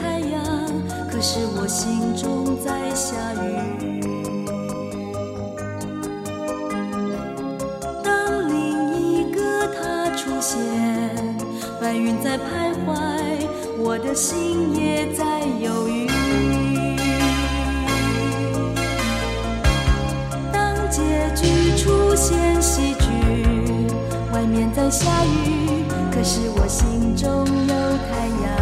太阳可是我心中在下雨当另一个他出现白云在徘徊我的心也在犹豫。当结局出现喜剧外面在下雨可是我心中有太阳。